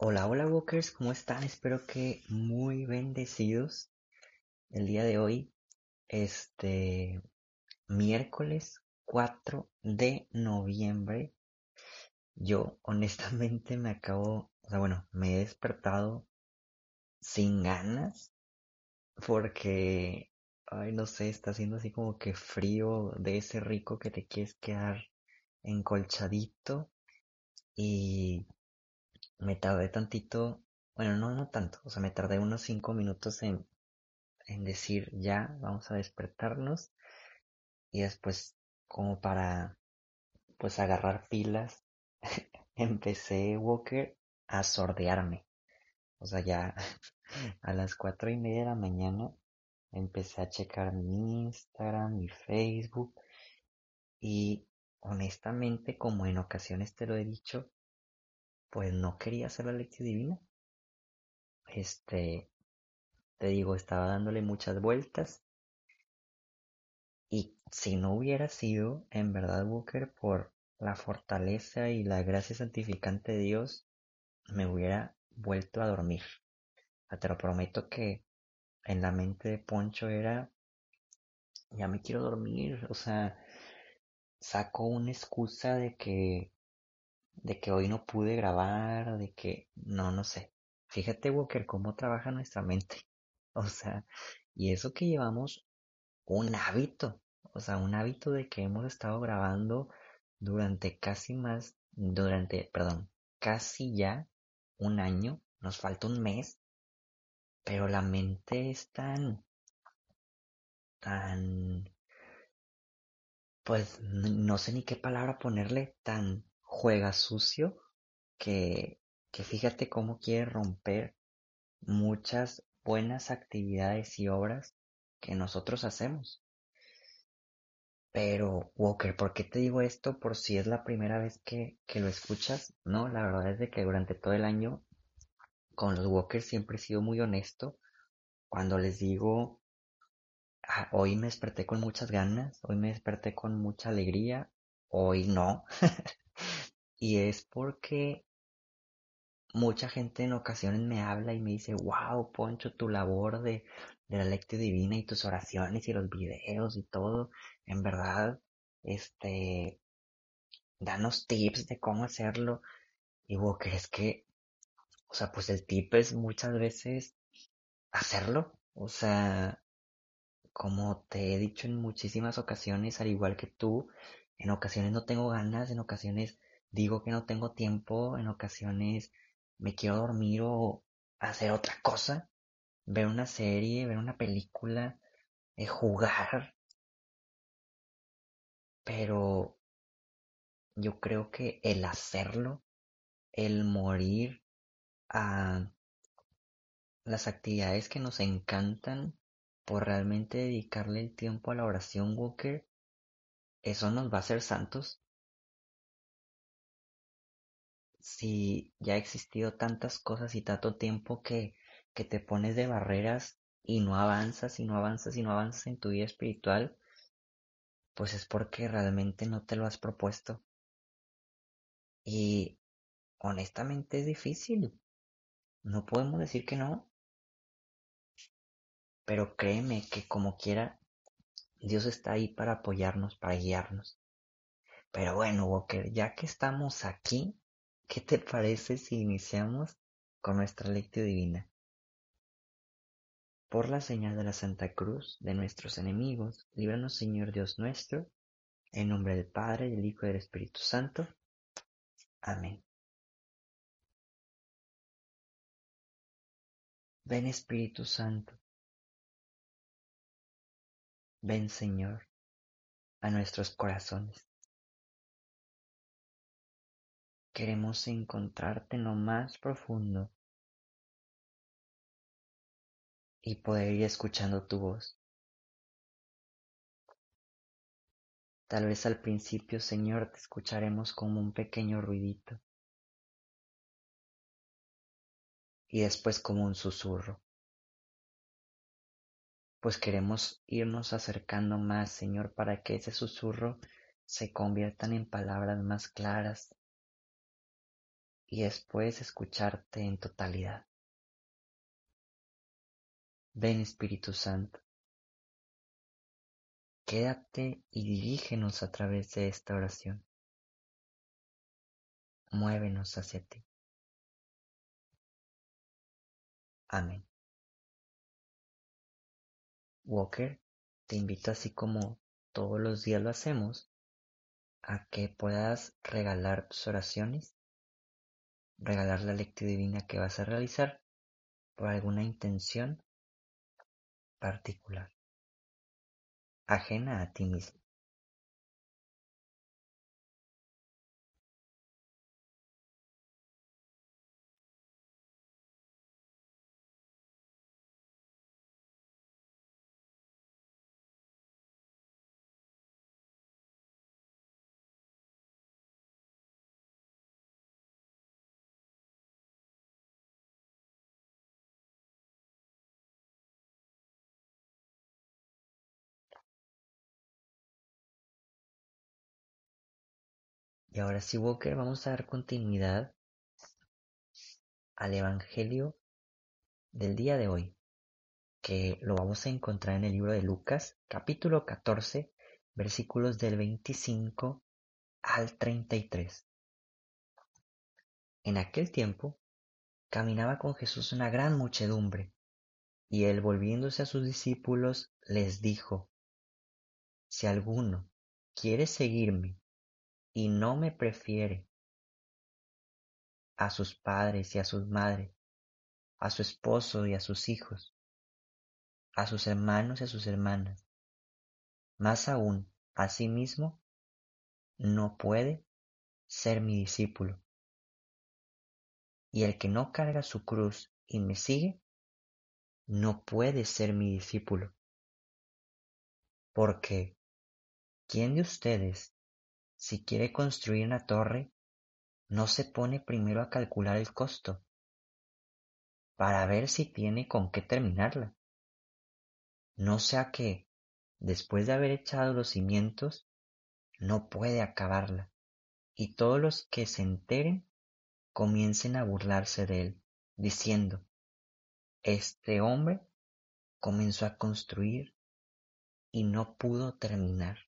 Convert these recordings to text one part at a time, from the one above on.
Hola, hola Walkers, ¿cómo están? Espero que muy bendecidos el día de hoy, este miércoles 4 de noviembre. Yo honestamente me acabo, o sea, bueno, me he despertado sin ganas porque, ay, no sé, está haciendo así como que frío de ese rico que te quieres quedar encolchadito y me tardé tantito, bueno, no, no tanto, o sea, me tardé unos cinco minutos en, en decir ya, vamos a despertarnos y después como para pues agarrar pilas, empecé Walker a sordearme. O sea, ya a las cuatro y media de la mañana empecé a checar mi Instagram, mi Facebook y honestamente, como en ocasiones te lo he dicho, pues no quería hacer la lección divina. Este, te digo, estaba dándole muchas vueltas. Y si no hubiera sido, en verdad, Booker, por la fortaleza y la gracia santificante de Dios, me hubiera vuelto a dormir. Te lo prometo que en la mente de Poncho era, ya me quiero dormir, o sea, saco una excusa de que de que hoy no pude grabar, de que no, no sé. Fíjate, Walker, cómo trabaja nuestra mente. O sea, y eso que llevamos un hábito, o sea, un hábito de que hemos estado grabando durante casi más, durante, perdón, casi ya un año, nos falta un mes, pero la mente es tan, tan, pues no sé ni qué palabra ponerle, tan juega sucio que, que fíjate cómo quiere romper muchas buenas actividades y obras que nosotros hacemos. Pero, Walker, ¿por qué te digo esto? Por si es la primera vez que, que lo escuchas. No, la verdad es de que durante todo el año con los Walkers siempre he sido muy honesto. Cuando les digo, ah, hoy me desperté con muchas ganas, hoy me desperté con mucha alegría, hoy no. Y es porque mucha gente en ocasiones me habla y me dice, wow, Poncho, tu labor de, de la lectura divina y tus oraciones y los videos y todo, en verdad, este, danos tips de cómo hacerlo. Y vos crees que, o sea, pues el tip es muchas veces hacerlo. O sea, como te he dicho en muchísimas ocasiones, al igual que tú, en ocasiones no tengo ganas, en ocasiones digo que no tengo tiempo, en ocasiones me quiero dormir o hacer otra cosa, ver una serie, ver una película, eh, jugar. Pero yo creo que el hacerlo, el morir a las actividades que nos encantan por realmente dedicarle el tiempo a la oración Walker, eso nos va a hacer santos. si ya ha existido tantas cosas y tanto tiempo que, que te pones de barreras y no avanzas y no avanzas y no avanzas en tu vida espiritual, pues es porque realmente no te lo has propuesto. Y honestamente es difícil. No podemos decir que no. Pero créeme que como quiera, Dios está ahí para apoyarnos, para guiarnos. Pero bueno, Walker, ya que estamos aquí, ¿Qué te parece si iniciamos con nuestra lectura divina? Por la señal de la Santa Cruz de nuestros enemigos, líbranos Señor Dios nuestro, en nombre del Padre, del Hijo y del Espíritu Santo. Amén. Ven Espíritu Santo. Ven Señor a nuestros corazones. queremos encontrarte en lo más profundo y poder ir escuchando tu voz. Tal vez al principio, Señor, te escucharemos como un pequeño ruidito y después como un susurro. Pues queremos irnos acercando más, Señor, para que ese susurro se conviertan en palabras más claras y después escucharte en totalidad. Ven Espíritu Santo, quédate y dirígenos a través de esta oración. Muévenos hacia ti. Amén. Walker, te invito así como todos los días lo hacemos, a que puedas regalar tus oraciones, regalar la lectura divina que vas a realizar por alguna intención particular, ajena a ti mismo. Y ahora sí, Walker, vamos a dar continuidad al Evangelio del día de hoy, que lo vamos a encontrar en el libro de Lucas, capítulo 14, versículos del 25 al 33. En aquel tiempo caminaba con Jesús una gran muchedumbre, y él volviéndose a sus discípulos les dijo, Si alguno quiere seguirme, y no me prefiere a sus padres y a sus madres, a su esposo y a sus hijos, a sus hermanos y a sus hermanas, más aún a sí mismo, no puede ser mi discípulo. Y el que no carga su cruz y me sigue, no puede ser mi discípulo. Porque, ¿quién de ustedes si quiere construir una torre, no se pone primero a calcular el costo para ver si tiene con qué terminarla. No sea que, después de haber echado los cimientos, no puede acabarla, y todos los que se enteren comiencen a burlarse de él, diciendo, Este hombre comenzó a construir y no pudo terminar.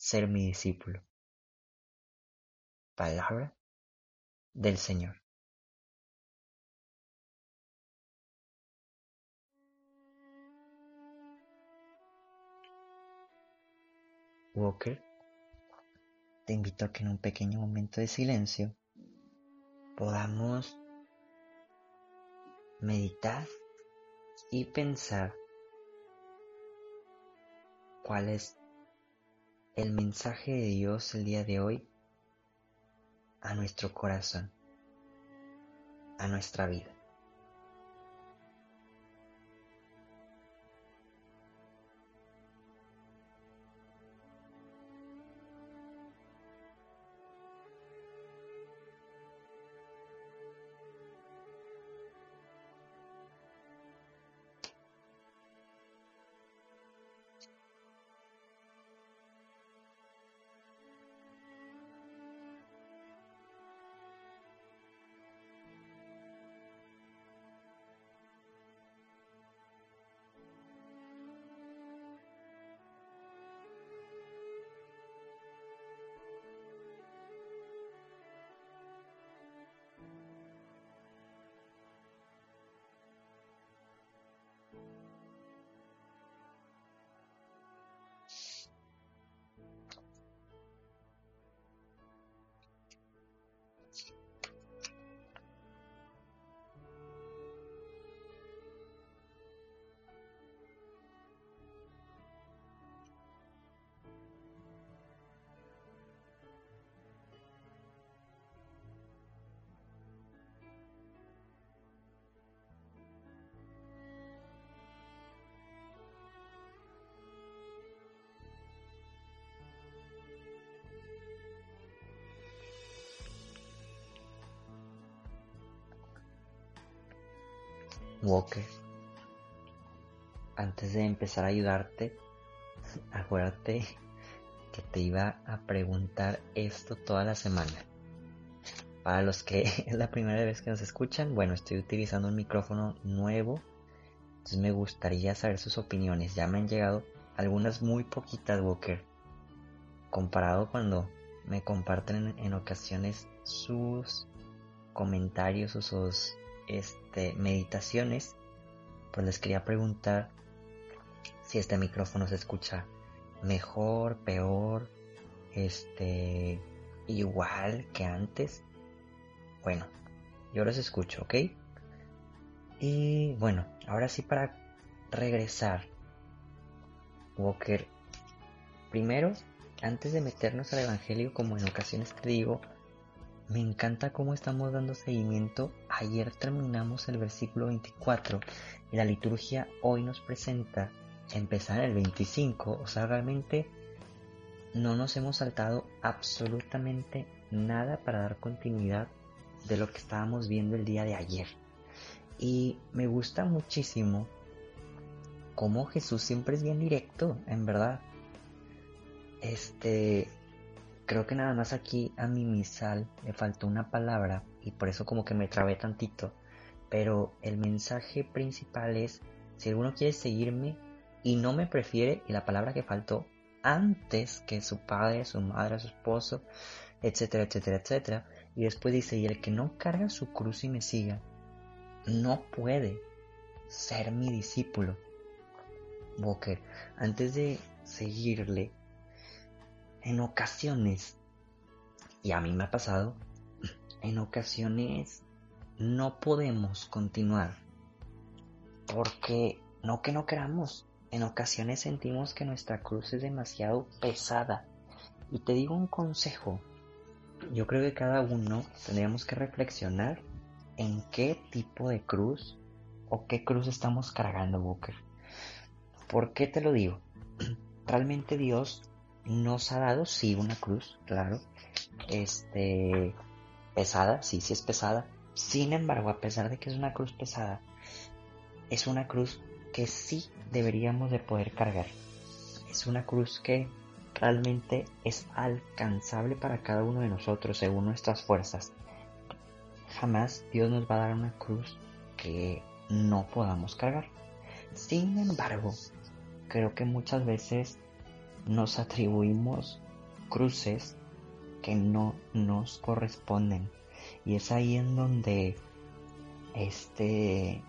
ser mi discípulo. Palabra del Señor. Walker, te invito a que en un pequeño momento de silencio podamos meditar y pensar cuál es el mensaje de Dios el día de hoy a nuestro corazón, a nuestra vida. Walker, antes de empezar a ayudarte, acuérdate que te iba a preguntar esto toda la semana. Para los que es la primera vez que nos escuchan, bueno, estoy utilizando un micrófono nuevo, entonces me gustaría saber sus opiniones. Ya me han llegado algunas muy poquitas, Walker, comparado cuando me comparten en, ocasiones sus comentarios o sus este, meditaciones, pues les quería preguntar si este micrófono se escucha mejor, peor, este, igual que antes. Bueno, yo los escucho, ¿ok? Y bueno, ahora sí para regresar, Walker, primero, antes de meternos al Evangelio, como en ocasiones te digo, me encanta cómo estamos dando seguimiento. Ayer terminamos el versículo 24 y la liturgia hoy nos presenta empezar el 25. O sea, realmente no nos hemos saltado absolutamente nada para dar continuidad de lo que estábamos viendo el día de ayer. Y me gusta muchísimo cómo Jesús siempre es bien directo, en verdad. Este, creo que nada más aquí a mi misal le faltó una palabra y por eso como que me trabé tantito. Pero el mensaje principal es, si alguno quiere seguirme, y no me prefiere y la palabra que faltó antes que su padre, su madre, su esposo, etcétera, etcétera, etcétera. Y después dice, y el que no carga su cruz y me siga, no puede ser mi discípulo. Walker, antes de seguirle, en ocasiones, y a mí me ha pasado, en ocasiones no podemos continuar. Porque no que no queramos, en ocasiones sentimos que nuestra cruz es demasiado pesada. Y te digo un consejo. Yo creo que cada uno tendríamos que reflexionar en qué tipo de cruz o qué cruz estamos cargando, Booker. ¿Por qué te lo digo? Realmente Dios nos ha dado, sí, una cruz, claro. Este, pesada, sí, sí es pesada. Sin embargo, a pesar de que es una cruz pesada, es una cruz que sí deberíamos de poder cargar. Es una cruz que realmente es alcanzable para cada uno de nosotros según nuestras fuerzas. Jamás Dios nos va a dar una cruz que no podamos cargar. Sin embargo, creo que muchas veces nos atribuimos cruces que no nos corresponden. Y es ahí en donde este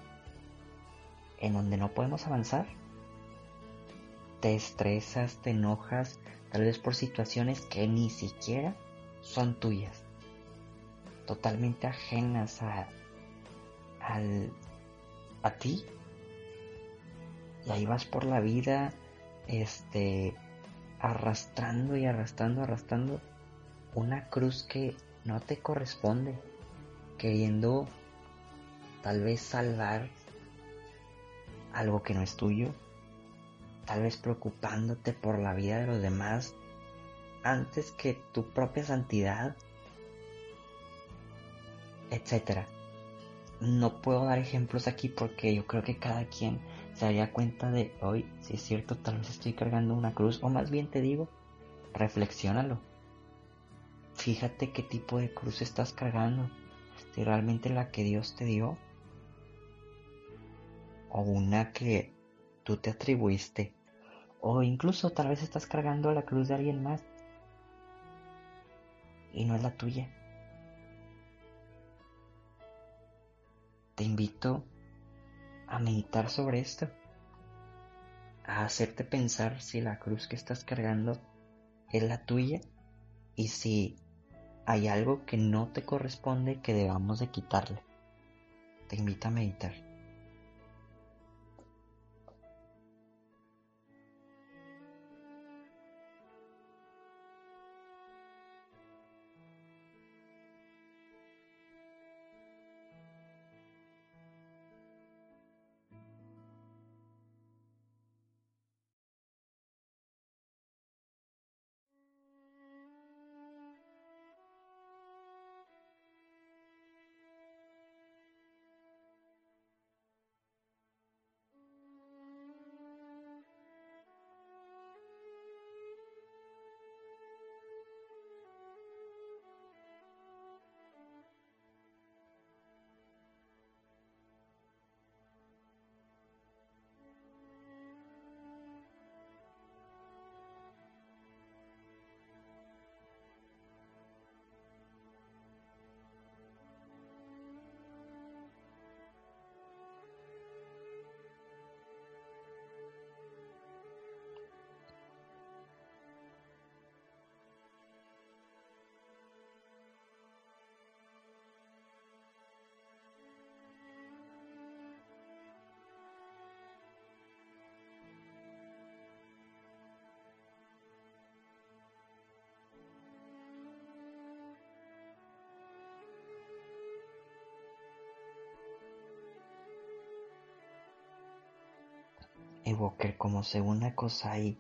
en donde no podemos avanzar. Te estresas, te enojas, tal vez por situaciones que ni siquiera son tuyas. Totalmente ajenas a, al, a ti. Y ahí vas por la vida, este, arrastrando y arrastrando, arrastrando una cruz que no te corresponde, queriendo tal vez salvar algo que no es tuyo, tal vez preocupándote por la vida de los demás antes que tu propia santidad, etcétera. No puedo dar ejemplos aquí porque yo creo que cada quien se daría cuenta de hoy, si es cierto, tal vez estoy cargando una cruz, o más bien te digo, reflexiónalo. Fíjate qué tipo de cruz estás cargando, si realmente la que Dios te dio o una que tú te atribuiste o incluso tal vez estás cargando la cruz de alguien más y no es la tuya. Te invito a meditar sobre esto, a hacerte pensar si la cruz que estás cargando es la tuya y si hay algo que no te corresponde que debamos de quitarle. Te invito a meditar. Evoker como segunda cosa ahí.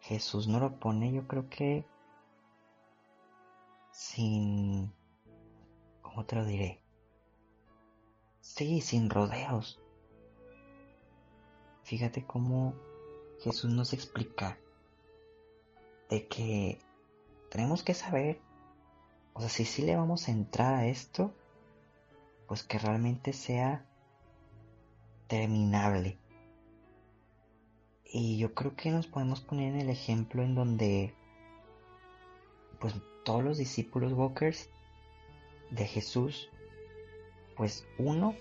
Jesús no lo pone, yo creo que sin... ¿Cómo te lo diré? Sí, sin rodeos. Fíjate cómo Jesús nos explica de que tenemos que saber, o sea, si sí le vamos a entrar a esto, pues que realmente sea terminable. Y yo creo que nos podemos poner en el ejemplo en donde, pues todos los discípulos Walkers de Jesús, pues uno,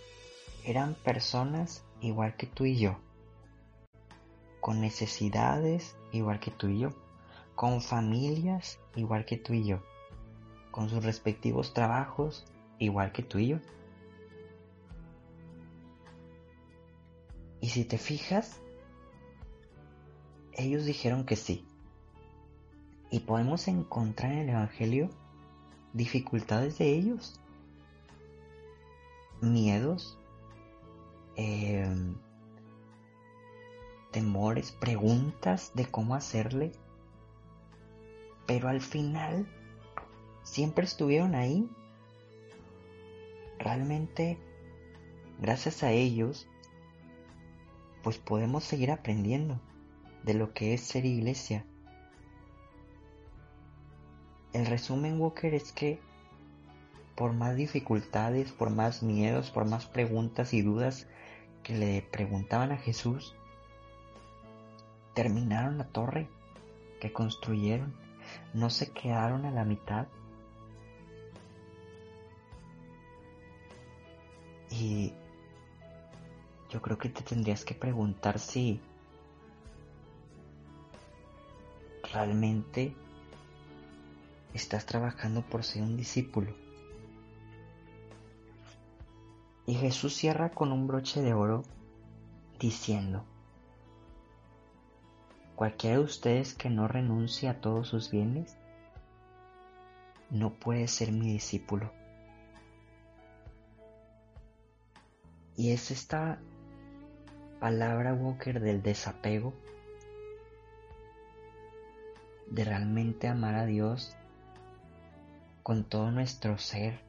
eran personas igual que tú y yo, con necesidades igual que tú y yo, con familias igual que tú y yo, con sus respectivos trabajos igual que tú y yo. Y si te fijas, ellos dijeron que sí. Y podemos encontrar en el Evangelio dificultades de ellos, miedos, em, temores, preguntas de cómo hacerle. Pero al final siempre estuvieron ahí. Realmente, gracias a ellos, pues podemos seguir aprendiendo de lo que es ser iglesia. El resumen, Walker, es que por más dificultades, por más miedos, por más preguntas y dudas que le preguntaban a Jesús, terminaron la torre que construyeron, no se quedaron a la mitad. Y yo creo que te tendrías que preguntar si realmente estás trabajando por ser un discípulo. Y Jesús cierra con un broche de oro diciendo, cualquiera de ustedes que no renuncie a todos sus bienes, no puede ser mi discípulo. Y es esta palabra Walker del desapego, de realmente amar a Dios con todo nuestro ser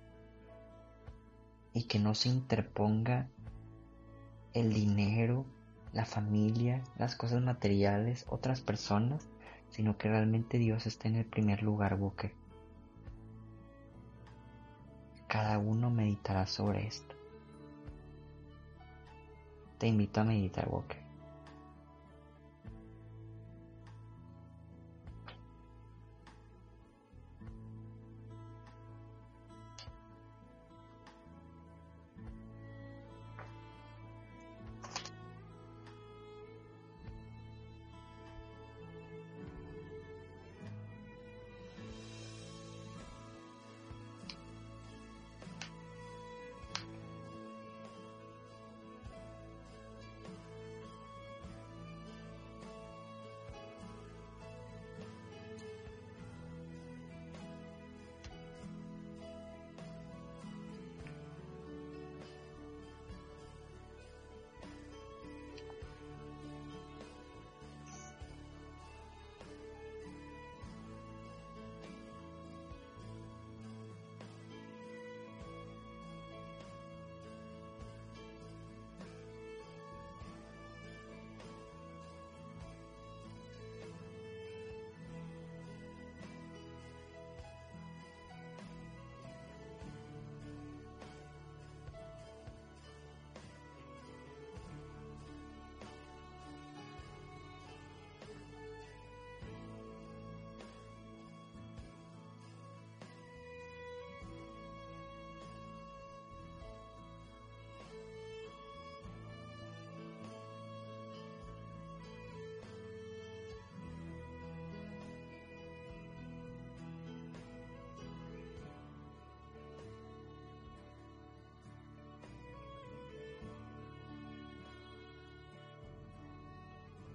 y que no se interponga el dinero, la familia, las cosas materiales, otras personas, sino que realmente Dios esté en el primer lugar, Walker. Cada uno meditará sobre esto te invito a meditar, Walker.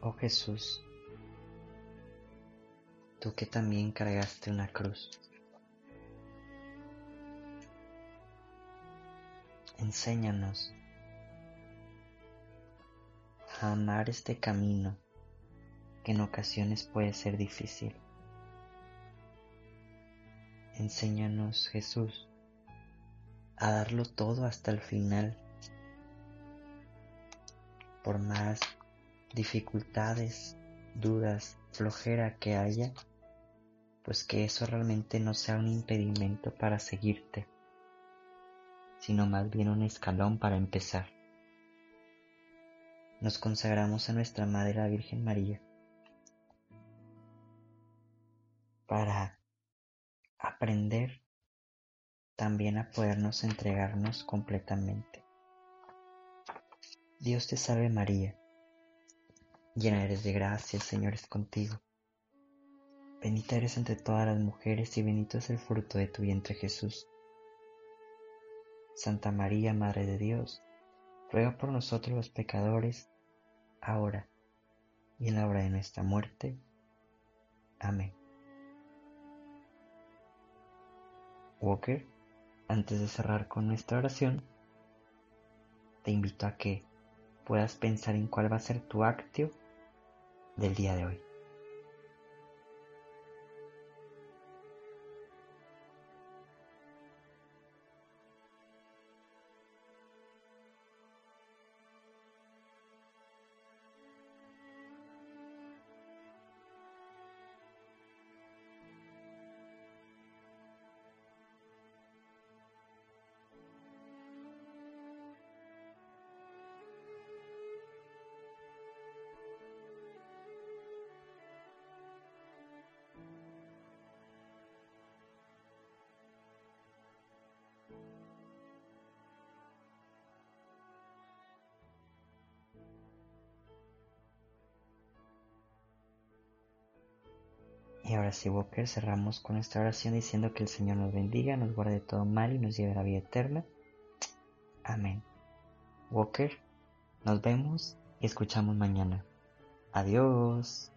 Oh Jesús, tú que también cargaste una cruz, enséñanos a amar este camino que en ocasiones puede ser difícil. Enséñanos, Jesús, a darlo todo hasta el final, por más dificultades, dudas, flojera que haya, pues que eso realmente no sea un impedimento para seguirte, sino más bien un escalón para empezar nos consagramos a nuestra Madre la Virgen María para aprender también a podernos entregarnos completamente. Dios te salve María, llena eres de gracia, el Señor es contigo. Bendita eres entre todas las mujeres y bendito es el fruto de tu vientre Jesús. Santa María, Madre de Dios, ruega por nosotros los pecadores, ahora y en la hora de nuestra muerte. Amén. Walker, antes de cerrar con nuestra oración, te invito a que puedas pensar en cuál va a ser tu acto del día de hoy. Ahora Walker, cerramos con esta oración diciendo que el Señor nos bendiga, nos guarde todo mal y nos lleve a la vida eterna. Amén. Walker, nos vemos y escuchamos mañana. Adiós.